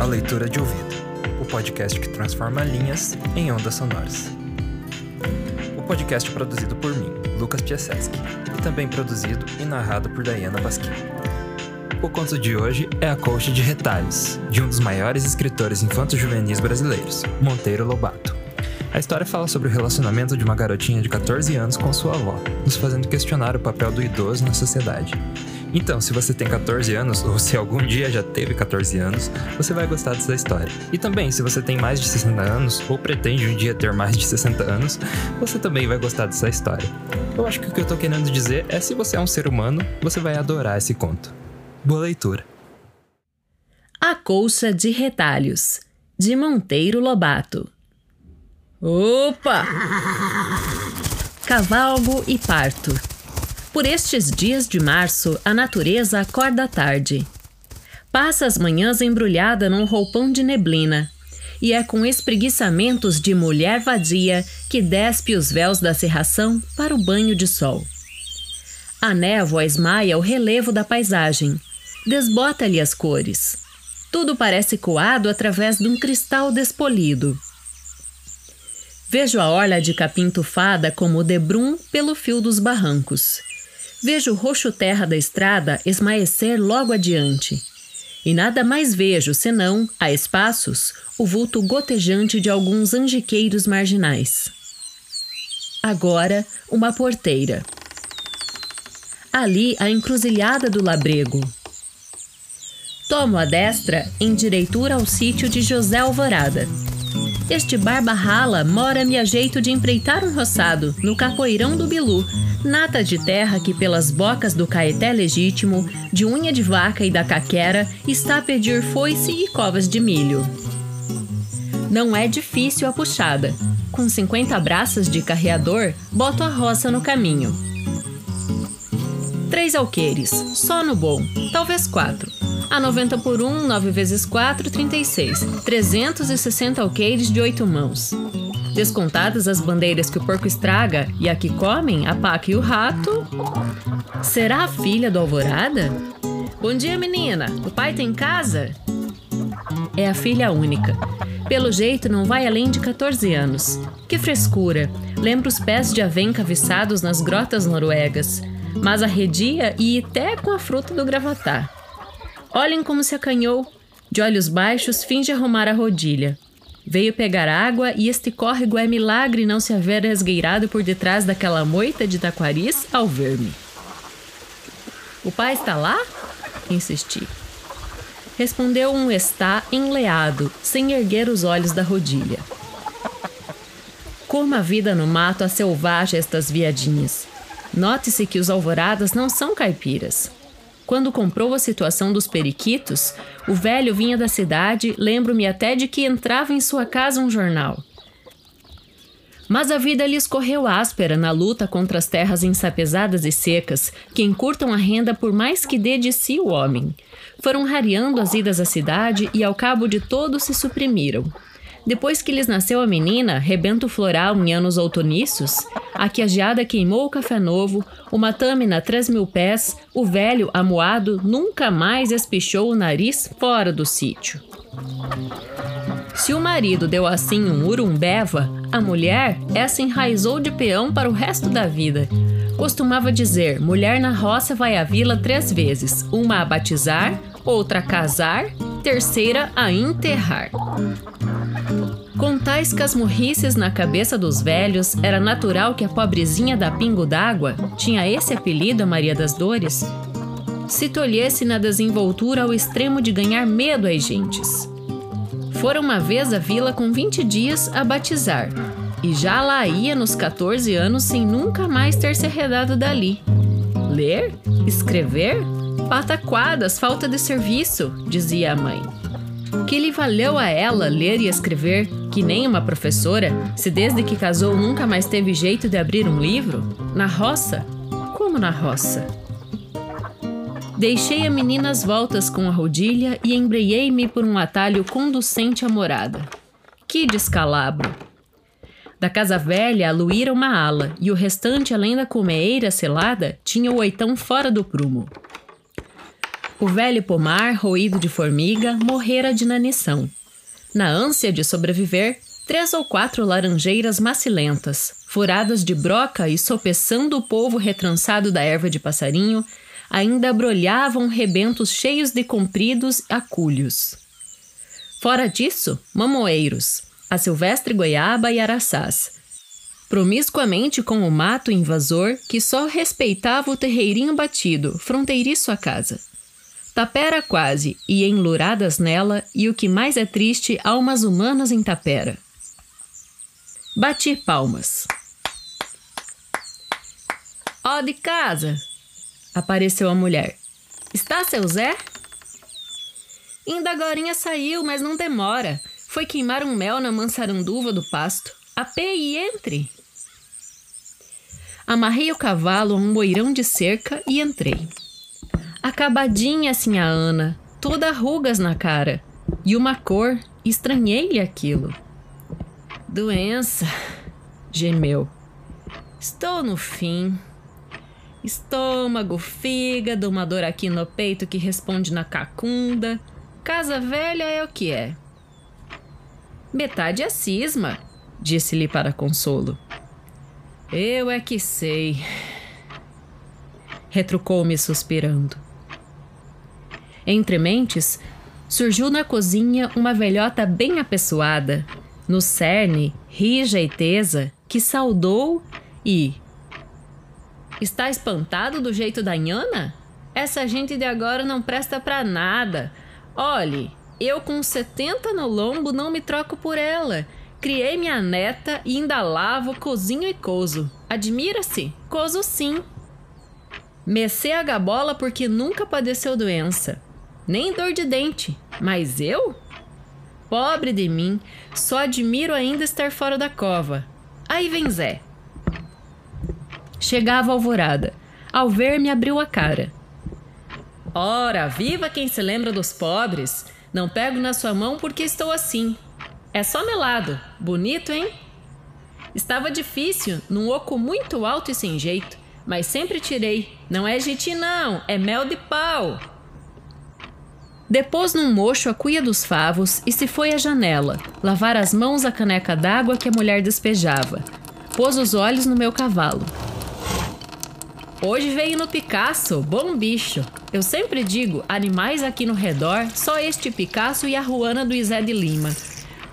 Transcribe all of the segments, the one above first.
À Leitura de Ouvido, o podcast que transforma linhas em ondas sonoras. O podcast é produzido por mim, Lucas Piaseski, e também produzido e narrado por Diana Basquim. O conto de hoje é A Colcha de Retalhos, de um dos maiores escritores infanto-juvenis brasileiros, Monteiro Lobato. A história fala sobre o relacionamento de uma garotinha de 14 anos com sua avó, nos fazendo questionar o papel do idoso na sociedade. Então, se você tem 14 anos, ou se algum dia já teve 14 anos, você vai gostar dessa história. E também, se você tem mais de 60 anos, ou pretende um dia ter mais de 60 anos, você também vai gostar dessa história. Eu acho que o que eu tô querendo dizer é: se você é um ser humano, você vai adorar esse conto. Boa leitura. A Colcha de Retalhos, de Monteiro Lobato. Opa! Cavalgo e parto. Por estes dias de março, a natureza acorda tarde. Passa as manhãs embrulhada num roupão de neblina, e é com espreguiçamentos de mulher vadia que despe os véus da serração para o banho de sol. A névoa esmaia o relevo da paisagem, desbota-lhe as cores. Tudo parece coado através de um cristal despolido. Vejo a orla de capim tufada como debrum pelo fio dos barrancos. Vejo o roxo terra da estrada esmaecer logo adiante. E nada mais vejo senão, a espaços, o vulto gotejante de alguns angiqueiros marginais. Agora, uma porteira. Ali, a encruzilhada do labrego. Tomo a destra em direitura ao sítio de José Alvorada. Este barba rala mora-me a jeito de empreitar um roçado no capoeirão do Bilu, nata de terra que pelas bocas do caeté legítimo, de unha de vaca e da caquera, está a pedir foice e covas de milho. Não é difícil a puxada. Com 50 braças de carreador, boto a roça no caminho. Três alqueires, só no bom, talvez quatro. A 90 por 1, 9 vezes 4, 36. 360 alqueires de 8 mãos. Descontadas as bandeiras que o porco estraga e a que comem a paca e o rato. Será a filha do Alvorada? Bom dia, menina. O pai tem casa? É a filha única. Pelo jeito, não vai além de 14 anos. Que frescura! Lembra os pés de avenca viçados nas grotas noruegas. Mas arredia e até com a fruta do gravatar. Olhem como se acanhou. De olhos baixos, finge arrumar a rodilha. Veio pegar água e este córrego é milagre não se haver resgueirado por detrás daquela moita de taquaris ao ver-me. O pai está lá? Insisti. Respondeu um está enleado, sem erguer os olhos da rodilha. Como a vida no mato a selvagem estas viadinhas. Note-se que os alvoradas não são caipiras. Quando comprou a situação dos periquitos, o velho vinha da cidade, lembro-me até de que entrava em sua casa um jornal. Mas a vida lhe escorreu áspera na luta contra as terras ensapesadas e secas, que encurtam a renda por mais que dê de si o homem. Foram rareando as idas à cidade e, ao cabo de todo, se suprimiram. Depois que lhes nasceu a menina, rebento floral em anos outonícios, a que a geada queimou o café novo, uma tâmina três mil pés, o velho, amuado, nunca mais espichou o nariz fora do sítio. Se o marido deu assim um urumbeva, a mulher, essa enraizou de peão para o resto da vida. Costumava dizer: mulher na roça vai à vila três vezes, uma a batizar, outra a casar, terceira a enterrar. Com tais casmurrices na cabeça dos velhos, era natural que a pobrezinha da Pingo d'Água, tinha esse apelido a Maria das Dores, se tolhesse na desenvoltura ao extremo de ganhar medo às gentes. Fora uma vez a vila com 20 dias a batizar, e já lá ia nos 14 anos sem nunca mais ter se arredado dali. Ler? Escrever? Pataquadas, falta de serviço, dizia a mãe. Que lhe valeu a ela ler e escrever, que nem uma professora, se desde que casou nunca mais teve jeito de abrir um livro? Na roça? Como na roça? Deixei a menina às voltas com a rodilha e embreiei-me por um atalho conducente à morada. Que descalabro! Da casa velha aluíra uma ala, e o restante, além da colmeeira selada, tinha o oitão fora do prumo. O velho pomar, roído de formiga, morrera de inanição. Na ânsia de sobreviver, três ou quatro laranjeiras macilentas, furadas de broca e sopeçando o polvo retrançado da erva de passarinho, ainda brolhavam rebentos cheios de compridos acúlios. Fora disso, mamoeiros, a silvestre goiaba e araçás, promiscuamente com o mato invasor que só respeitava o terreirinho batido, fronteiriço à casa tapera quase, e enluradas nela, e o que mais é triste, almas humanas em tapera. Bati palmas. Ó de casa! Apareceu a mulher. Está seu Zé? Ainda agorinha saiu, mas não demora. Foi queimar um mel na mansaranduva do pasto. Apê e entre. Amarrei o cavalo a um moirão de cerca e entrei. Acabadinha assim a Ana, toda rugas na cara. E uma cor, estranhei-lhe aquilo. Doença, gemeu. Estou no fim. Estômago, fígado, uma dor aqui no peito que responde na cacunda. Casa velha é o que é. Metade é cisma, disse-lhe para consolo. Eu é que sei. Retrucou-me suspirando. Entre mentes, surgiu na cozinha uma velhota bem apessoada, no cerne, rija e tesa, que saudou e. Está espantado do jeito da Nhana? Essa gente de agora não presta para nada. Olhe, eu com 70 no lombo não me troco por ela. Criei minha neta e ainda lavo, cozinho e cozo. Admira-se? Cozo sim. Mecê a gabola porque nunca padeceu doença nem dor de dente. Mas eu? Pobre de mim, só admiro ainda estar fora da cova. Aí vem Zé. Chegava a alvorada. Ao ver-me, abriu a cara. Ora, viva quem se lembra dos pobres! Não pego na sua mão porque estou assim. É só melado. Bonito, hein? Estava difícil, num oco muito alto e sem jeito, mas sempre tirei. Não é jiti, não, é mel de pau. Depôs num mocho a cuia dos favos e se foi à janela, lavar as mãos à caneca d'água que a mulher despejava. Pôs os olhos no meu cavalo. Hoje veio no Picasso, bom bicho. Eu sempre digo, animais aqui no redor, só este Picasso e a Ruana do Isé de Lima.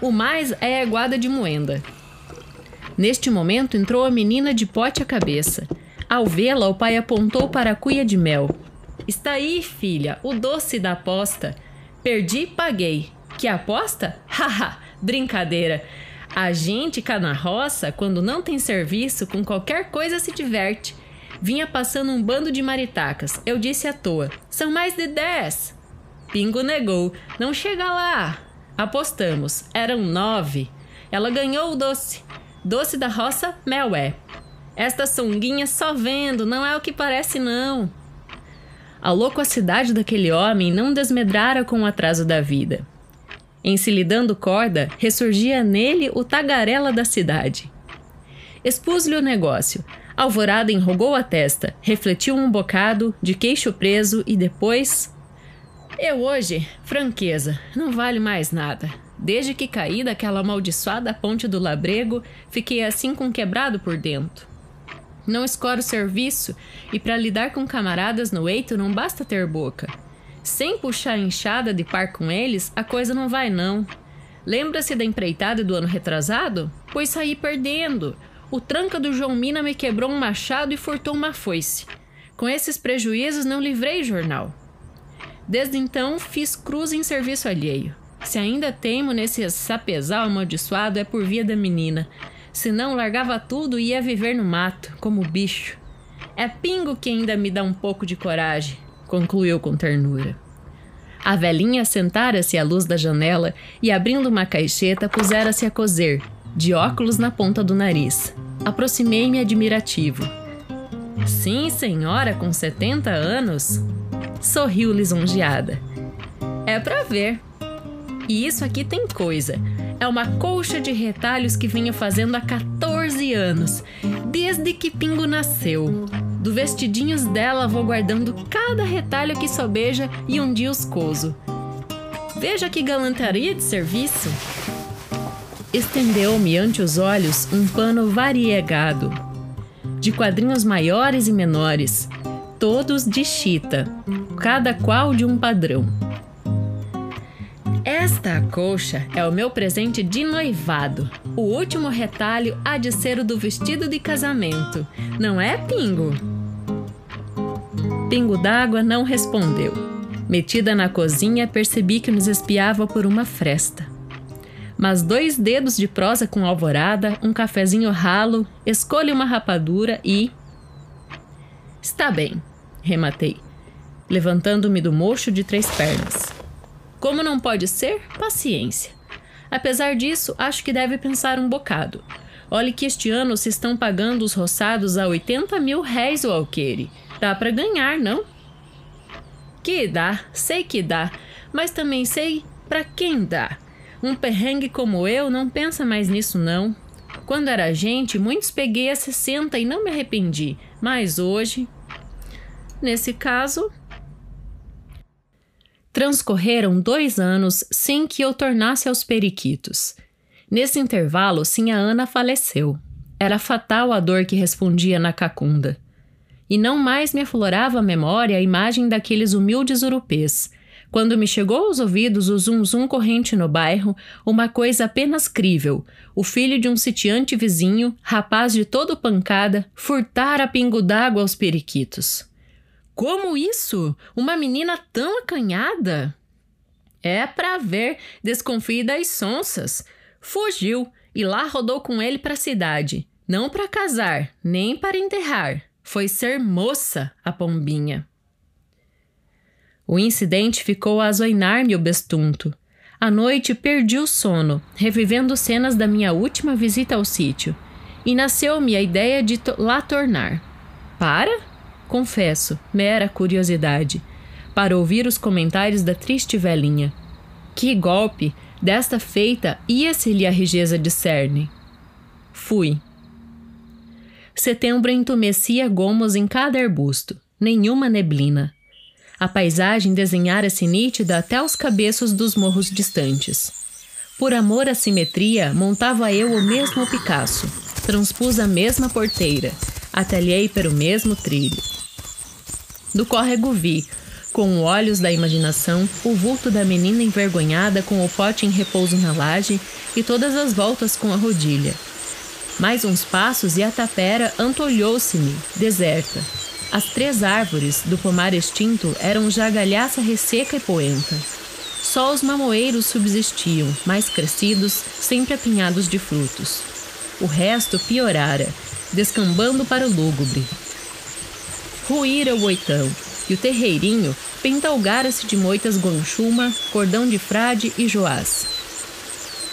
O mais é a guada de moenda. Neste momento entrou a menina de pote à cabeça. Ao vê-la, o pai apontou para a cuia de mel. Está aí, filha, o doce da aposta. Perdi, paguei. Que aposta? Haha, brincadeira. A gente cá na roça, quando não tem serviço, com qualquer coisa se diverte. Vinha passando um bando de maritacas. Eu disse à toa: são mais de dez. Pingo negou: não chega lá. Apostamos, eram nove. Ela ganhou o doce. Doce da roça, mel é. Esta sunguinha só vendo, não é o que parece, não. A loquacidade daquele homem não desmedrara com o atraso da vida. Em se lhe dando corda, ressurgia nele o tagarela da cidade. Expus-lhe o negócio. Alvorada enrugou a testa, refletiu um bocado, de queixo preso e depois. Eu hoje, franqueza, não vale mais nada. Desde que caí daquela amaldiçoada ponte do labrego, fiquei assim com quebrado por dentro. Não escoro serviço e para lidar com camaradas no eito não basta ter boca. Sem puxar enxada de par com eles, a coisa não vai não. Lembra-se da empreitada do ano retrasado? Pois saí perdendo. O tranca do João Mina me quebrou um machado e furtou uma foice. Com esses prejuízos, não livrei jornal. Desde então, fiz cruz em serviço alheio. Se ainda teimo nesse sapezal amaldiçoado, é por via da menina. Se não, largava tudo e ia viver no mato, como bicho. É Pingo que ainda me dá um pouco de coragem, concluiu com ternura. A velhinha sentara-se à luz da janela e, abrindo uma caixeta, pusera-se a coser, de óculos na ponta do nariz. Aproximei-me admirativo. Sim, senhora, com 70 anos? Sorriu lisonjeada. É para ver. E isso aqui tem coisa. É uma colcha de retalhos que venho fazendo há 14 anos, desde que Pingo nasceu. Do vestidinhos dela vou guardando cada retalho que sobeja e um dia os coso. Veja que galantaria de serviço! Estendeu-me ante os olhos um pano variegado, de quadrinhos maiores e menores, todos de chita, cada qual de um padrão. Esta colcha é o meu presente de noivado. O último retalho há de ser o do vestido de casamento, não é, Pingo? Pingo d'água não respondeu. Metida na cozinha, percebi que nos espiava por uma fresta. Mas dois dedos de prosa com alvorada, um cafezinho ralo, escolha uma rapadura e. Está bem, rematei, levantando-me do mocho de três pernas. Como não pode ser, paciência. Apesar disso, acho que deve pensar um bocado. Olhe que este ano se estão pagando os roçados a 80 mil réis o alqueire Dá para ganhar, não? Que dá, sei que dá, mas também sei para quem dá. Um perrengue como eu não pensa mais nisso, não. Quando era gente, muitos peguei a 60 e não me arrependi, mas hoje. Nesse caso. Transcorreram dois anos sem que eu tornasse aos periquitos. Nesse intervalo, sim, a Ana faleceu. Era fatal a dor que respondia na cacunda e não mais me aflorava a memória a imagem daqueles humildes urupês. Quando me chegou aos ouvidos o zum-zum corrente no bairro, uma coisa apenas crível: o filho de um sitiante vizinho, rapaz de todo pancada, furtara pingo d'água aos periquitos. Como isso? Uma menina tão acanhada? É para ver, desconfie das sonsas. Fugiu e lá rodou com ele para a cidade, não para casar, nem para enterrar. Foi ser moça a pombinha. O incidente ficou a azoinar-me o bestunto. À noite perdi o sono, revivendo cenas da minha última visita ao sítio, e nasceu-me a ideia de lá tornar. Para? Confesso, mera curiosidade, para ouvir os comentários da triste velhinha. Que golpe! Desta feita ia-se-lhe a rigeza de cerne. Fui. Setembro entumecia gomos em cada arbusto, nenhuma neblina. A paisagem desenhara-se nítida até os cabeços dos morros distantes. Por amor à simetria, montava eu o mesmo Picasso, transpus a mesma porteira, atalhei para o mesmo trilho. Do córrego vi, com olhos da imaginação, o vulto da menina envergonhada com o pote em repouso na laje e todas as voltas com a rodilha mais uns passos e a tapera antolhou-se-me, deserta. As três árvores do pomar extinto eram já galhaça resseca e poenta. Só os mamoeiros subsistiam, mais crescidos, sempre apinhados de frutos. O resto piorara, descambando para o lúgubre. Ruíra o oitão, e o terreirinho pentalgara-se de moitas guanchuma, cordão de frade e joás.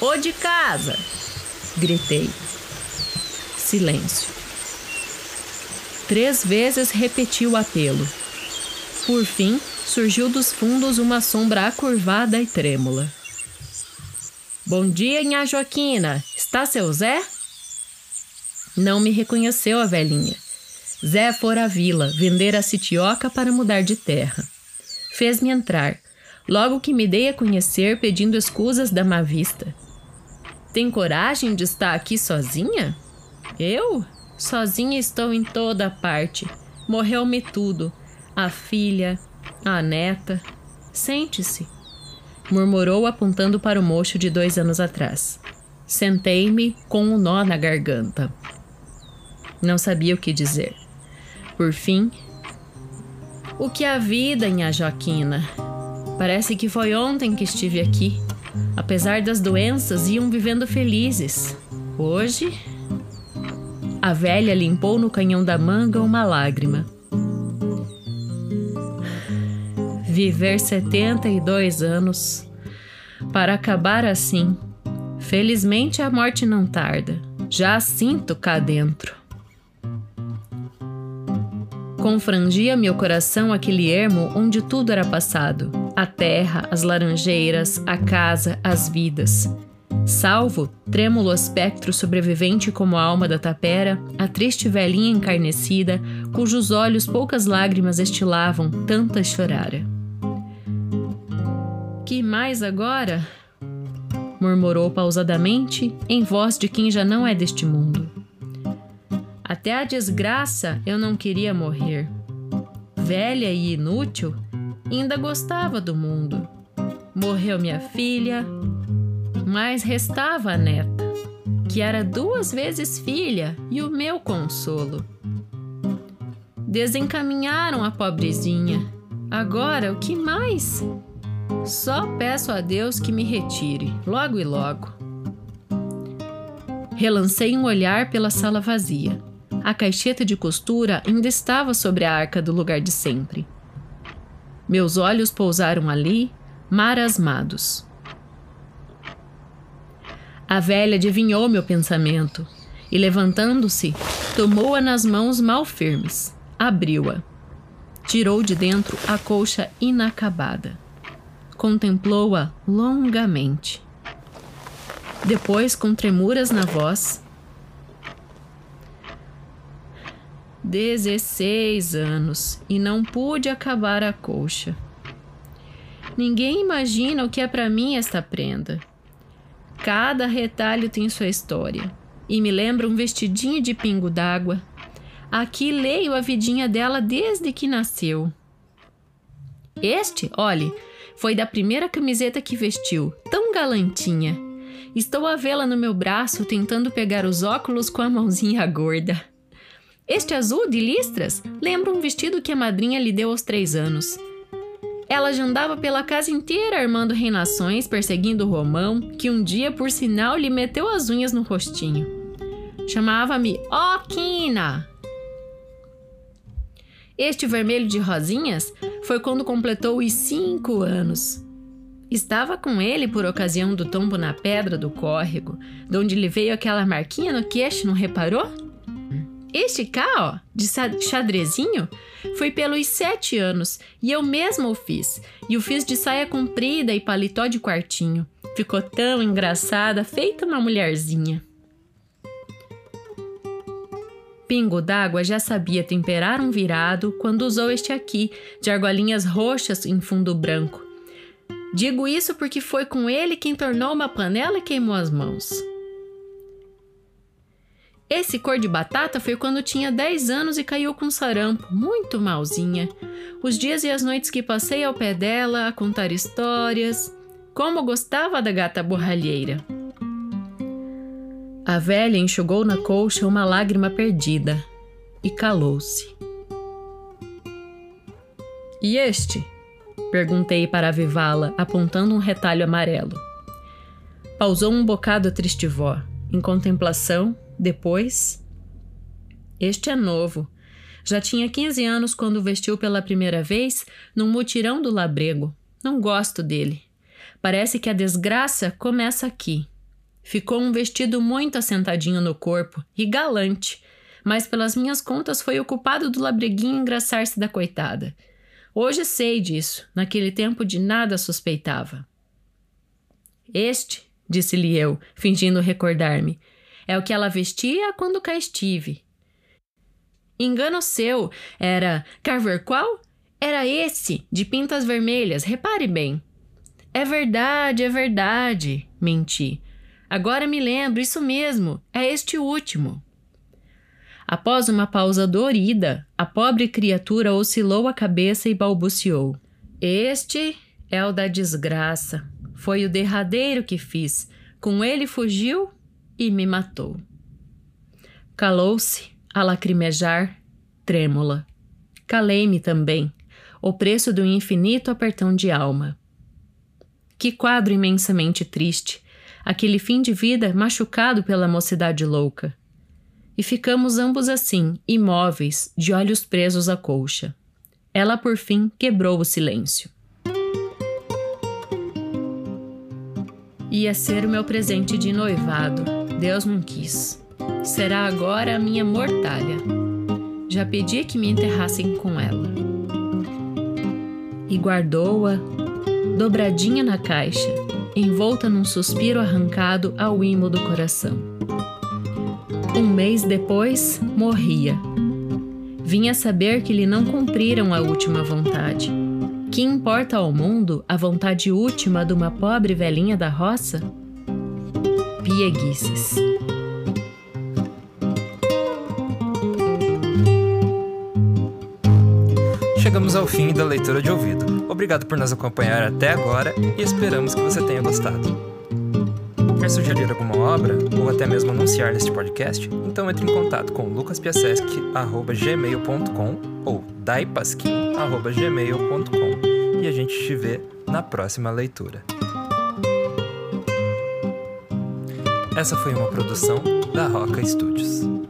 Ô de casa! gritei. Silêncio. Três vezes repetiu o apelo. Por fim, surgiu dos fundos uma sombra acurvada e trêmula. Bom dia, Nha Joaquina. Está seu Zé? Não me reconheceu a velhinha. Zé fora à vila vender a sitioca para mudar de terra. Fez-me entrar, logo que me dei a conhecer pedindo escusas da má vista. Tem coragem de estar aqui sozinha? Eu? Sozinha estou em toda parte. Morreu-me tudo. A filha, a neta. Sente-se. murmurou apontando para o mocho de dois anos atrás. Sentei-me com um nó na garganta. Não sabia o que dizer. Por fim, o que a vida, minha Joaquina? Parece que foi ontem que estive aqui. Apesar das doenças, iam vivendo felizes. Hoje. A velha limpou no canhão da manga uma lágrima. Viver 72 anos para acabar assim. Felizmente a morte não tarda. Já sinto cá dentro. Confrangia meu coração aquele ermo onde tudo era passado: a terra, as laranjeiras, a casa, as vidas. Salvo, trêmulo espectro sobrevivente como a alma da tapera, a triste velhinha encarnecida, cujos olhos poucas lágrimas estilavam, tanta chorara. Que mais agora? murmurou pausadamente, em voz de quem já não é deste mundo. Até a desgraça eu não queria morrer. Velha e inútil, ainda gostava do mundo. Morreu minha filha, mas restava a neta, que era duas vezes filha e o meu consolo. Desencaminharam a pobrezinha. Agora, o que mais? Só peço a Deus que me retire, logo e logo. Relancei um olhar pela sala vazia. A caixeta de costura ainda estava sobre a arca do lugar de sempre. Meus olhos pousaram ali, marasmados. A velha adivinhou meu pensamento e, levantando-se, tomou-a nas mãos mal firmes, abriu-a. Tirou de dentro a colcha inacabada. Contemplou-a longamente. Depois, com tremuras na voz, 16 anos e não pude acabar a colcha. Ninguém imagina o que é para mim esta prenda. Cada retalho tem sua história e me lembra um vestidinho de pingo d'água. Aqui leio a vidinha dela desde que nasceu. Este, olhe, foi da primeira camiseta que vestiu, tão galantinha. Estou a vê-la no meu braço tentando pegar os óculos com a mãozinha gorda. Este azul de listras lembra um vestido que a madrinha lhe deu aos três anos. Ela já andava pela casa inteira armando reinações, perseguindo o Romão, que um dia, por sinal, lhe meteu as unhas no rostinho. Chamava-me Oquina. Este vermelho de rosinhas foi quando completou os cinco anos. Estava com ele por ocasião do tombo na pedra do córrego, de onde lhe veio aquela marquinha no queixo, não reparou? Este cá, ó, de xadrezinho, foi pelos sete anos e eu mesmo o fiz. E o fiz de saia comprida e paletó de quartinho. Ficou tão engraçada, feita uma mulherzinha. Pingo d'Água já sabia temperar um virado quando usou este aqui, de argolinhas roxas em fundo branco. Digo isso porque foi com ele quem tornou uma panela e queimou as mãos. Esse cor de batata foi quando tinha 10 anos e caiu com sarampo, muito malzinha. Os dias e as noites que passei ao pé dela a contar histórias. Como gostava da gata borralheira. A velha enxugou na colcha uma lágrima perdida e calou-se. E este? Perguntei para avivá-la, apontando um retalho amarelo. Pausou um bocado a triste vó, em contemplação depois, este é novo. Já tinha 15 anos quando vestiu pela primeira vez num mutirão do labrego. Não gosto dele. Parece que a desgraça começa aqui. Ficou um vestido muito assentadinho no corpo e galante, mas pelas minhas contas foi o culpado do labreguinho engraçar-se da coitada. Hoje sei disso, naquele tempo de nada suspeitava. Este, disse-lhe eu, fingindo recordar-me, é o que ela vestia quando cá estive. Engano seu, era Carver qual? Era esse, de pintas vermelhas, repare bem. É verdade, é verdade, menti. Agora me lembro, isso mesmo, é este último. Após uma pausa dorida, a pobre criatura oscilou a cabeça e balbuciou: Este é o da desgraça. Foi o derradeiro que fiz. Com ele fugiu e me matou. Calou-se, a lacrimejar, trêmula. Calei-me também, o preço do infinito apertão de alma. Que quadro imensamente triste, aquele fim de vida machucado pela mocidade louca. E ficamos ambos assim, imóveis, de olhos presos à colcha. Ela, por fim, quebrou o silêncio. Ia ser o meu presente de noivado. Deus não quis. Será agora a minha mortalha. Já pedi que me enterrassem com ela. E guardou-a, dobradinha na caixa, envolta num suspiro arrancado ao imo do coração. Um mês depois, morria. Vinha saber que lhe não cumpriram a última vontade. Que importa ao mundo a vontade última de uma pobre velhinha da roça? Pieguices. Chegamos ao fim da leitura de ouvido. Obrigado por nos acompanhar até agora e esperamos que você tenha gostado. Quer sugerir alguma obra ou até mesmo anunciar neste podcast? Então entre em contato com lucaspiasesc.gmail.com ou daipasquim.gmail.com e a gente te vê na próxima leitura. Essa foi uma produção da Roca Studios.